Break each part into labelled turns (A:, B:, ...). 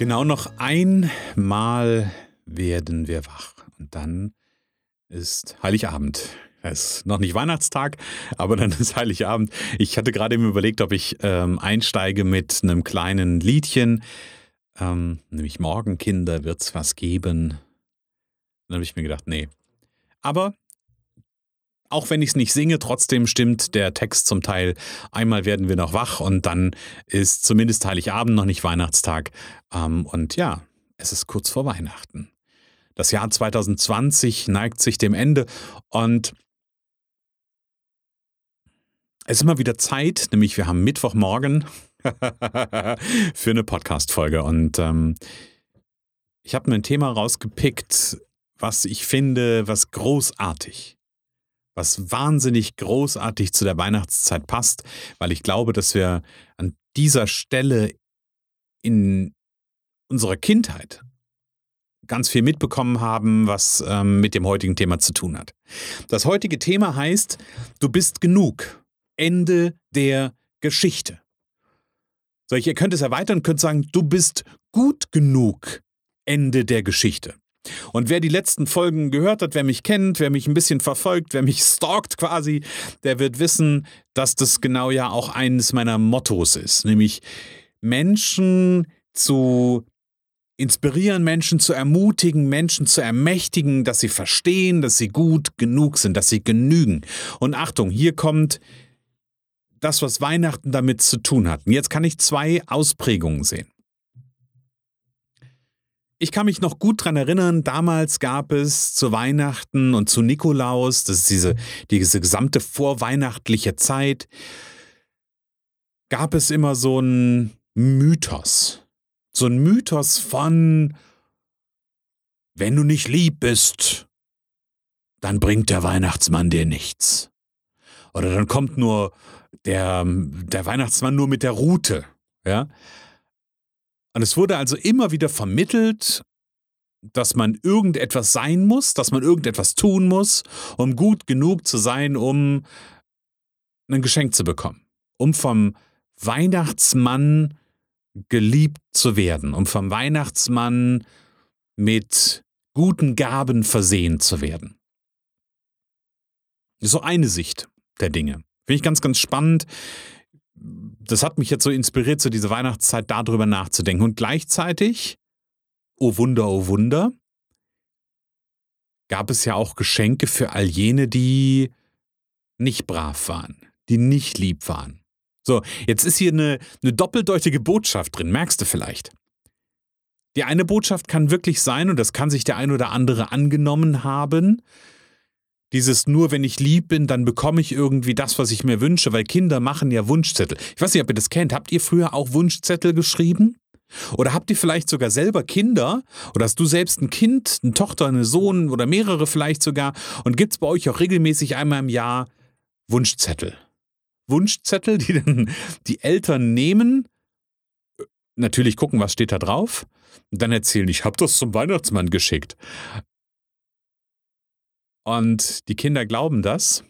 A: Genau noch einmal werden wir wach und dann ist Heiligabend. Es ist noch nicht Weihnachtstag, aber dann ist Heiligabend. Ich hatte gerade eben überlegt, ob ich ähm, einsteige mit einem kleinen Liedchen, ähm, nämlich Morgen, Kinder, wird's was geben. Dann habe ich mir gedacht, nee. Aber auch wenn ich es nicht singe, trotzdem stimmt der Text zum Teil. Einmal werden wir noch wach und dann ist zumindest Heiligabend noch nicht Weihnachtstag. Ähm, und ja, es ist kurz vor Weihnachten. Das Jahr 2020 neigt sich dem Ende und es ist immer wieder Zeit, nämlich wir haben Mittwochmorgen für eine Podcast-Folge und ähm, ich habe mir ein Thema rausgepickt, was ich finde, was großartig was wahnsinnig großartig zu der Weihnachtszeit passt, weil ich glaube, dass wir an dieser Stelle in unserer Kindheit ganz viel mitbekommen haben, was ähm, mit dem heutigen Thema zu tun hat. Das heutige Thema heißt, du bist genug. Ende der Geschichte. So, ihr könnt es erweitern könnt sagen, du bist gut genug. Ende der Geschichte. Und wer die letzten Folgen gehört hat, wer mich kennt, wer mich ein bisschen verfolgt, wer mich stalkt quasi, der wird wissen, dass das genau ja auch eines meiner Mottos ist, nämlich Menschen zu inspirieren, Menschen zu ermutigen, Menschen zu ermächtigen, dass sie verstehen, dass sie gut genug sind, dass sie genügen. Und Achtung, hier kommt das, was Weihnachten damit zu tun hat. Und jetzt kann ich zwei Ausprägungen sehen. Ich kann mich noch gut daran erinnern, damals gab es zu Weihnachten und zu Nikolaus, das ist diese, diese gesamte vorweihnachtliche Zeit, gab es immer so einen Mythos. So ein Mythos von, wenn du nicht lieb bist, dann bringt der Weihnachtsmann dir nichts. Oder dann kommt nur der, der Weihnachtsmann nur mit der Rute. Ja? Und es wurde also immer wieder vermittelt, dass man irgendetwas sein muss, dass man irgendetwas tun muss, um gut genug zu sein, um ein Geschenk zu bekommen, um vom Weihnachtsmann geliebt zu werden, um vom Weihnachtsmann mit guten Gaben versehen zu werden. So eine Sicht der Dinge. Finde ich ganz, ganz spannend das hat mich jetzt so inspiriert, so diese Weihnachtszeit darüber nachzudenken. Und gleichzeitig, oh Wunder, oh Wunder, gab es ja auch Geschenke für all jene, die nicht brav waren, die nicht lieb waren. So, jetzt ist hier eine, eine doppeldeutige Botschaft drin, merkst du vielleicht. Die eine Botschaft kann wirklich sein, und das kann sich der ein oder andere angenommen haben, dieses nur, wenn ich lieb bin, dann bekomme ich irgendwie das, was ich mir wünsche, weil Kinder machen ja Wunschzettel. Ich weiß nicht, ob ihr das kennt. Habt ihr früher auch Wunschzettel geschrieben? Oder habt ihr vielleicht sogar selber Kinder? Oder hast du selbst ein Kind, eine Tochter, einen Sohn oder mehrere vielleicht sogar? Und gibt es bei euch auch regelmäßig einmal im Jahr Wunschzettel? Wunschzettel, die dann die Eltern nehmen, natürlich gucken, was steht da drauf, und dann erzählen, ich habe das zum Weihnachtsmann geschickt. Und die Kinder glauben das.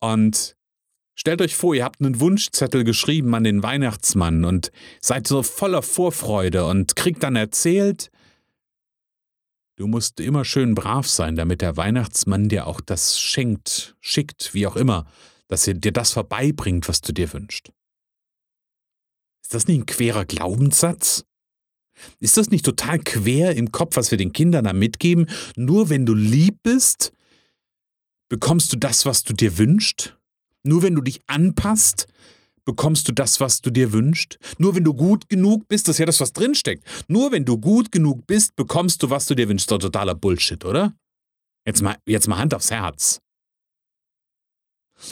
A: Und stellt euch vor, ihr habt einen Wunschzettel geschrieben an den Weihnachtsmann und seid so voller Vorfreude und kriegt dann erzählt, du musst immer schön brav sein, damit der Weihnachtsmann dir auch das schenkt, schickt, wie auch immer, dass er dir das vorbeibringt, was du dir wünschst. Ist das nicht ein querer Glaubenssatz? Ist das nicht total quer im Kopf, was wir den Kindern da mitgeben? Nur wenn du lieb bist, bekommst du das, was du dir wünschst? Nur wenn du dich anpasst, bekommst du das, was du dir wünschst? Nur wenn du gut genug bist, das ist ja das, was drinsteckt. Nur wenn du gut genug bist, bekommst du, was du dir wünschst. Das ist doch totaler Bullshit, oder? Jetzt mal, jetzt mal Hand aufs Herz.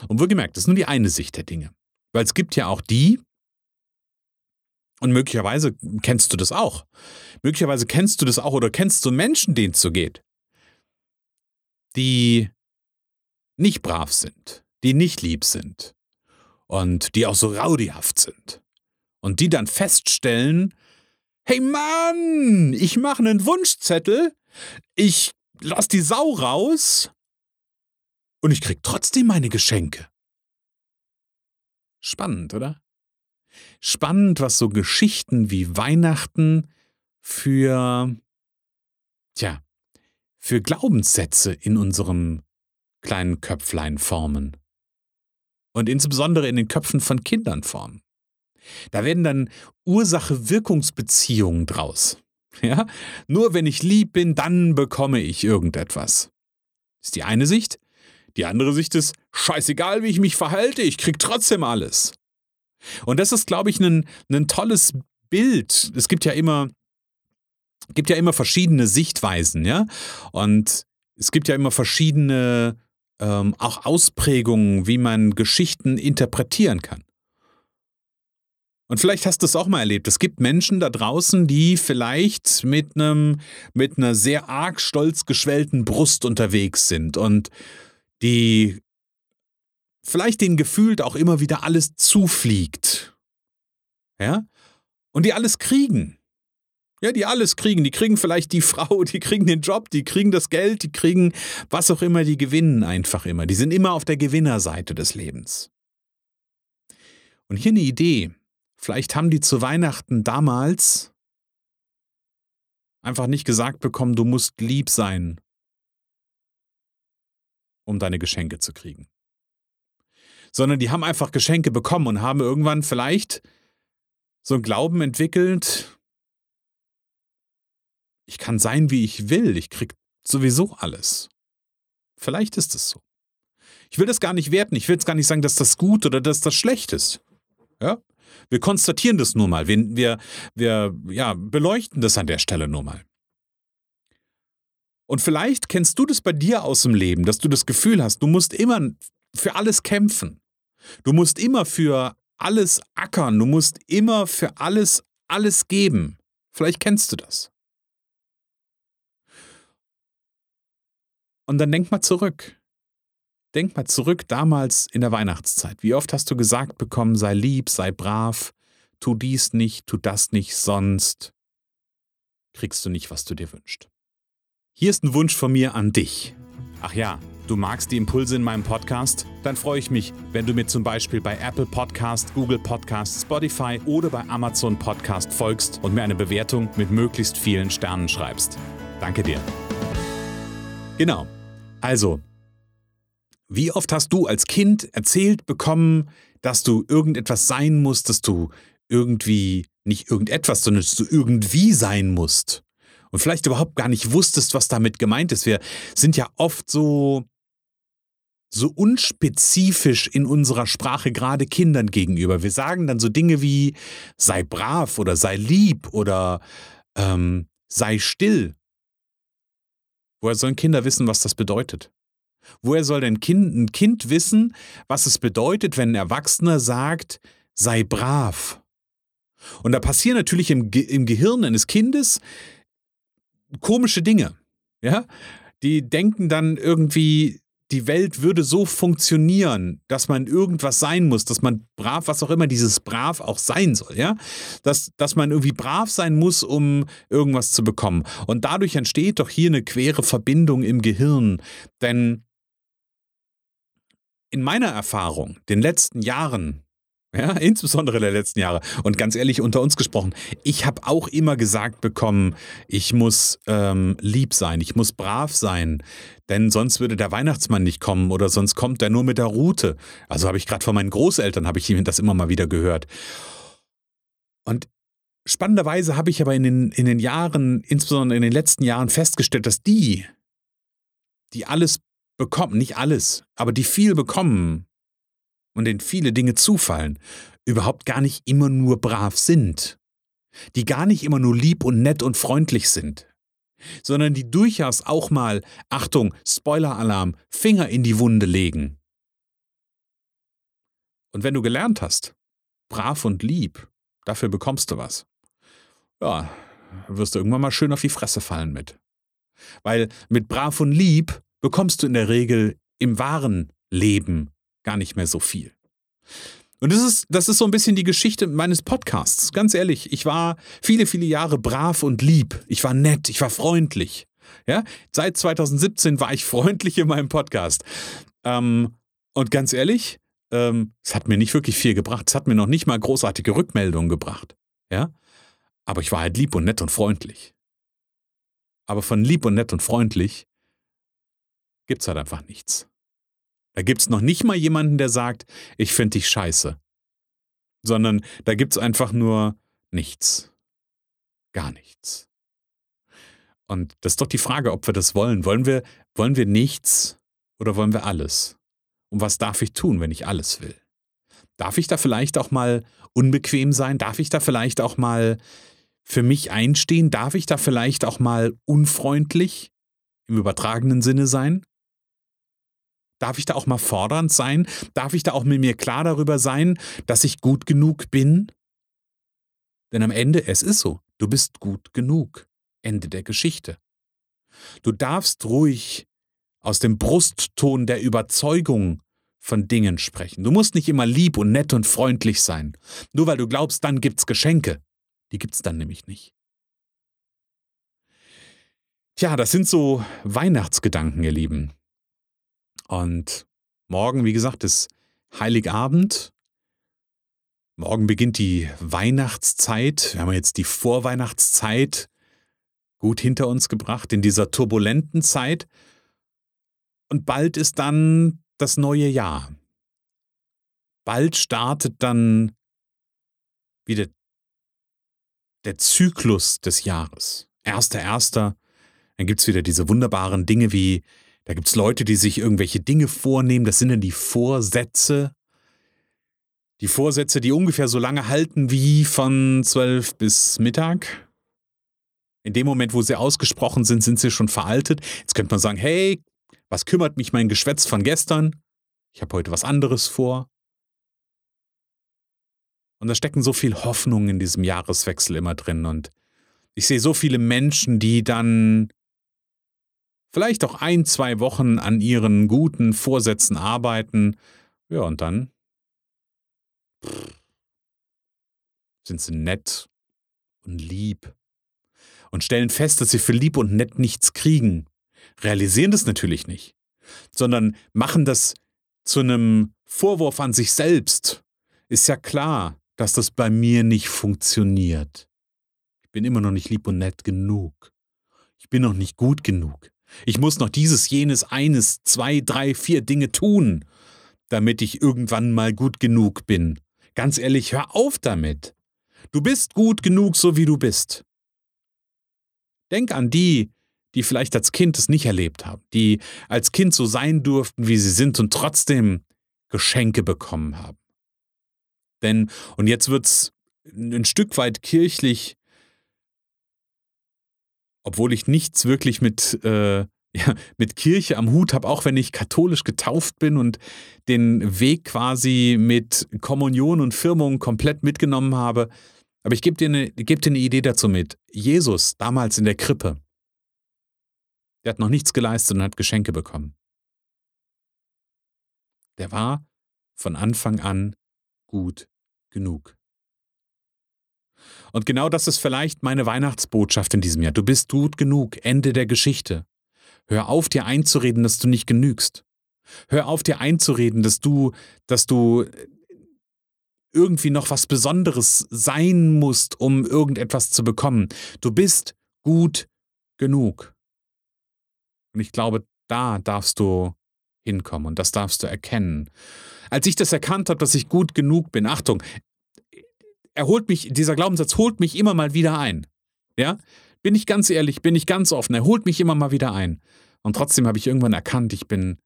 A: Und wohlgemerkt, das ist nur die eine Sicht der Dinge. Weil es gibt ja auch die, Und möglicherweise kennst du das auch. Möglicherweise kennst du das auch oder kennst du Menschen, denen es so geht, die nicht brav sind, die nicht lieb sind und die auch so raudihaft sind und die dann feststellen, hey Mann, ich mache einen Wunschzettel, ich lass die Sau raus und ich krieg trotzdem meine Geschenke. Spannend, oder? Spannend, was so Geschichten wie Weihnachten für, tja, für Glaubenssätze in unserem kleinen Köpflein formen. Und insbesondere in den Köpfen von Kindern formen. Da werden dann Ursache-Wirkungsbeziehungen draus. Ja? Nur wenn ich lieb bin, dann bekomme ich irgendetwas. Ist die eine Sicht. Die andere Sicht ist, scheißegal, wie ich mich verhalte, ich krieg trotzdem alles. Und das ist, glaube ich, ein, ein tolles Bild. Es gibt ja immer, gibt ja immer verschiedene Sichtweisen, ja. Und es gibt ja immer verschiedene ähm, auch Ausprägungen, wie man Geschichten interpretieren kann. Und vielleicht hast du es auch mal erlebt. Es gibt Menschen da draußen, die vielleicht mit einem, mit einer sehr arg stolz geschwellten Brust unterwegs sind und die vielleicht denen gefühlt auch immer wieder alles zufliegt. Ja? Und die alles kriegen. Ja, die alles kriegen. Die kriegen vielleicht die Frau, die kriegen den Job, die kriegen das Geld, die kriegen was auch immer, die gewinnen einfach immer. Die sind immer auf der Gewinnerseite des Lebens. Und hier eine Idee. Vielleicht haben die zu Weihnachten damals einfach nicht gesagt bekommen, du musst lieb sein, um deine Geschenke zu kriegen sondern die haben einfach Geschenke bekommen und haben irgendwann vielleicht so einen Glauben entwickelt, ich kann sein, wie ich will, ich krieg sowieso alles. Vielleicht ist es so. Ich will das gar nicht werten, ich will jetzt gar nicht sagen, dass das gut oder dass das schlecht ist. Ja? Wir konstatieren das nur mal, wir, wir, ja, beleuchten das an der Stelle nur mal. Und vielleicht kennst du das bei dir aus dem Leben, dass du das Gefühl hast, du musst immer für alles kämpfen. Du musst immer für alles ackern, du musst immer für alles alles geben. Vielleicht kennst du das. Und dann denk mal zurück. Denk mal zurück damals in der Weihnachtszeit. Wie oft hast du gesagt bekommen, sei lieb, sei brav, tu dies nicht, tu das nicht, sonst kriegst du nicht, was du dir wünschst. Hier ist ein Wunsch von mir an dich. Ach ja, Du magst die Impulse in meinem Podcast? Dann freue ich mich, wenn du mir zum Beispiel bei Apple Podcast, Google Podcast, Spotify oder bei Amazon Podcast folgst und mir eine Bewertung mit möglichst vielen Sternen schreibst. Danke dir. Genau. Also, wie oft hast du als Kind erzählt bekommen, dass du irgendetwas sein musst, dass du irgendwie nicht irgendetwas, sondern dass du irgendwie sein musst? Und vielleicht überhaupt gar nicht wusstest, was damit gemeint ist. Wir sind ja oft so so unspezifisch in unserer Sprache gerade Kindern gegenüber. Wir sagen dann so Dinge wie sei brav oder sei lieb oder ähm, sei still. Woher sollen Kinder wissen, was das bedeutet? Woher soll denn kind, ein Kind wissen, was es bedeutet, wenn ein Erwachsener sagt, sei brav? Und da passieren natürlich im, Ge im Gehirn eines Kindes komische Dinge. Ja? Die denken dann irgendwie, die Welt würde so funktionieren, dass man irgendwas sein muss, dass man brav, was auch immer dieses brav auch sein soll, ja? Dass, dass man irgendwie brav sein muss, um irgendwas zu bekommen. Und dadurch entsteht doch hier eine quere Verbindung im Gehirn. Denn in meiner Erfahrung, den letzten Jahren, ja, insbesondere der letzten Jahre. Und ganz ehrlich, unter uns gesprochen, ich habe auch immer gesagt bekommen, ich muss ähm, lieb sein, ich muss brav sein, denn sonst würde der Weihnachtsmann nicht kommen oder sonst kommt er nur mit der Route. Also habe ich gerade von meinen Großeltern, habe ich das immer mal wieder gehört. Und spannenderweise habe ich aber in den, in den Jahren, insbesondere in den letzten Jahren festgestellt, dass die, die alles bekommen, nicht alles, aber die viel bekommen, und denen viele Dinge zufallen, überhaupt gar nicht immer nur brav sind, die gar nicht immer nur lieb und nett und freundlich sind, sondern die durchaus auch mal, Achtung, Spoiler-Alarm, Finger in die Wunde legen. Und wenn du gelernt hast, brav und lieb, dafür bekommst du was. Ja, wirst du irgendwann mal schön auf die Fresse fallen mit. Weil mit brav und lieb bekommst du in der Regel im wahren Leben gar nicht mehr so viel. Und das ist, das ist so ein bisschen die Geschichte meines Podcasts. Ganz ehrlich, ich war viele, viele Jahre brav und lieb. Ich war nett, ich war freundlich. Ja, seit 2017 war ich freundlich in meinem Podcast. Ähm, und ganz ehrlich, ähm, es hat mir nicht wirklich viel gebracht. Es hat mir noch nicht mal großartige Rückmeldungen gebracht. Ja, aber ich war halt lieb und nett und freundlich. Aber von lieb und nett und freundlich gibt's halt einfach nichts. Da gibt's noch nicht mal jemanden, der sagt, ich finde dich scheiße. Sondern da gibt's einfach nur nichts. Gar nichts. Und das ist doch die Frage, ob wir das wollen. Wollen wir, wollen wir nichts oder wollen wir alles? Und was darf ich tun, wenn ich alles will? Darf ich da vielleicht auch mal unbequem sein? Darf ich da vielleicht auch mal für mich einstehen? Darf ich da vielleicht auch mal unfreundlich im übertragenen Sinne sein? Darf ich da auch mal fordernd sein? Darf ich da auch mit mir klar darüber sein, dass ich gut genug bin? Denn am Ende, es ist so, du bist gut genug. Ende der Geschichte. Du darfst ruhig aus dem Brustton der Überzeugung von Dingen sprechen. Du musst nicht immer lieb und nett und freundlich sein. Nur weil du glaubst, dann gibt's Geschenke. Die gibt's dann nämlich nicht. Tja, das sind so Weihnachtsgedanken, ihr Lieben. Und morgen, wie gesagt, ist Heiligabend. Morgen beginnt die Weihnachtszeit. Wir haben jetzt die Vorweihnachtszeit gut hinter uns gebracht in dieser turbulenten Zeit. Und bald ist dann das neue Jahr. Bald startet dann wieder der Zyklus des Jahres. Erster, erster. Dann gibt es wieder diese wunderbaren Dinge wie da gibt es Leute, die sich irgendwelche Dinge vornehmen, das sind dann die Vorsätze. Die Vorsätze, die ungefähr so lange halten wie von 12 bis Mittag. In dem Moment, wo sie ausgesprochen sind, sind sie schon veraltet. Jetzt könnte man sagen, hey, was kümmert mich mein Geschwätz von gestern? Ich habe heute was anderes vor. Und da stecken so viel Hoffnung in diesem Jahreswechsel immer drin. Und ich sehe so viele Menschen, die dann vielleicht auch ein, zwei Wochen an ihren guten Vorsätzen arbeiten. Ja, und dann sind sie nett und lieb und stellen fest, dass sie für lieb und nett nichts kriegen. Realisieren das natürlich nicht, sondern machen das zu einem Vorwurf an sich selbst. Ist ja klar, dass das bei mir nicht funktioniert. Ich bin immer noch nicht lieb und nett genug. Ich bin noch nicht gut genug. Ich muss noch dieses, jenes, eines, zwei, drei, vier Dinge tun, damit ich irgendwann mal gut genug bin. Ganz ehrlich, hör auf damit. Du bist gut genug, so wie du bist. Denk an die, die vielleicht als Kind es nicht erlebt haben, die als Kind so sein durften, wie sie sind und trotzdem Geschenke bekommen haben. Denn, und jetzt wird's ein Stück weit kirchlich, obwohl ich nichts wirklich mit, äh, ja, mit Kirche am Hut habe, auch wenn ich katholisch getauft bin und den Weg quasi mit Kommunion und Firmung komplett mitgenommen habe. Aber ich gebe dir, geb dir eine Idee dazu mit. Jesus, damals in der Krippe, der hat noch nichts geleistet und hat Geschenke bekommen. Der war von Anfang an gut genug. Und genau das ist vielleicht meine Weihnachtsbotschaft in diesem Jahr. Du bist gut genug. Ende der Geschichte. Hör auf, dir einzureden, dass du nicht genügst. Hör auf, dir einzureden, dass du, dass du irgendwie noch was Besonderes sein musst, um irgendetwas zu bekommen. Du bist gut genug. Und ich glaube, da darfst du hinkommen und das darfst du erkennen. Als ich das erkannt habe, dass ich gut genug bin, Achtung, er holt mich, dieser Glaubenssatz holt mich immer mal wieder ein. Ja? Bin ich ganz ehrlich, bin ich ganz offen, er holt mich immer mal wieder ein. Und trotzdem habe ich irgendwann erkannt, ich bin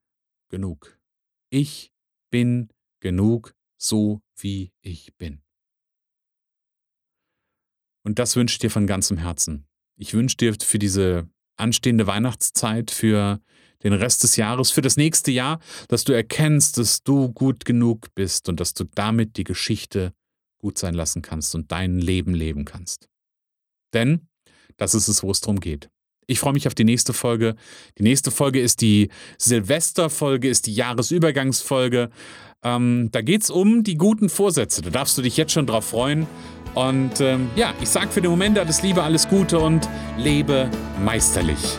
A: genug. Ich bin genug, so wie ich bin. Und das wünsche ich dir von ganzem Herzen. Ich wünsche dir für diese anstehende Weihnachtszeit, für den Rest des Jahres, für das nächste Jahr, dass du erkennst, dass du gut genug bist und dass du damit die Geschichte gut sein lassen kannst und dein Leben leben kannst. Denn das ist es, wo es darum geht. Ich freue mich auf die nächste Folge. Die nächste Folge ist die Silvesterfolge, ist die Jahresübergangsfolge. Ähm, da geht es um die guten Vorsätze. Da darfst du dich jetzt schon drauf freuen. Und ähm, ja, ich sage für den Moment alles Liebe, alles Gute und lebe meisterlich.